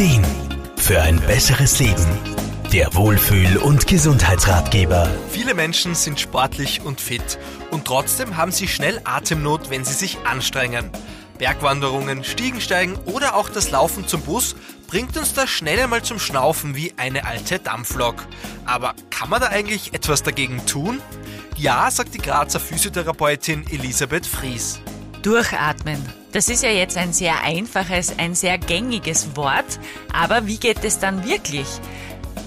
Ideen für ein besseres Leben. Der Wohlfühl- und Gesundheitsratgeber. Viele Menschen sind sportlich und fit und trotzdem haben sie schnell Atemnot, wenn sie sich anstrengen. Bergwanderungen, Stiegensteigen oder auch das Laufen zum Bus bringt uns da schnell einmal zum Schnaufen wie eine alte Dampflok. Aber kann man da eigentlich etwas dagegen tun? Ja, sagt die Grazer Physiotherapeutin Elisabeth Fries. Durchatmen. Das ist ja jetzt ein sehr einfaches, ein sehr gängiges Wort, aber wie geht es dann wirklich?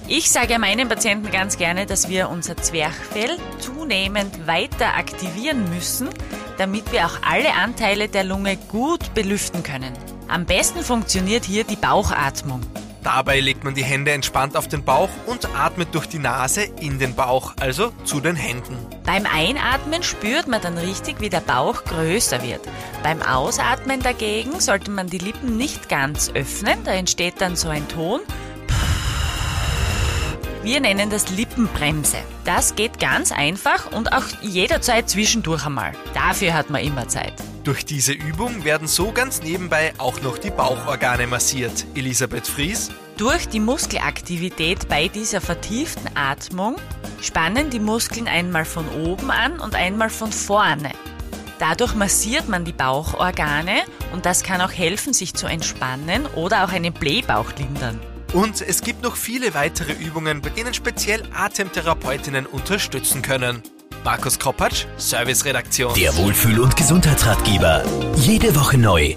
Ich sage meinen Patienten ganz gerne, dass wir unser Zwerchfell zunehmend weiter aktivieren müssen, damit wir auch alle Anteile der Lunge gut belüften können. Am besten funktioniert hier die Bauchatmung. Dabei legt man die Hände entspannt auf den Bauch und atmet durch die Nase in den Bauch, also zu den Händen. Beim Einatmen spürt man dann richtig, wie der Bauch größer wird. Beim Ausatmen dagegen sollte man die Lippen nicht ganz öffnen, da entsteht dann so ein Ton. Wir nennen das Lippenbremse. Das geht ganz einfach und auch jederzeit zwischendurch einmal. Dafür hat man immer Zeit. Durch diese Übung werden so ganz nebenbei auch noch die Bauchorgane massiert. Elisabeth Fries. Durch die Muskelaktivität bei dieser vertieften Atmung spannen die Muskeln einmal von oben an und einmal von vorne. Dadurch massiert man die Bauchorgane und das kann auch helfen, sich zu entspannen oder auch einen Blähbauch lindern. Und es gibt noch viele weitere Übungen, bei denen speziell Atemtherapeutinnen unterstützen können. Markus Kropatsch, Serviceredaktion. Der Wohlfühl- und Gesundheitsratgeber. Jede Woche neu.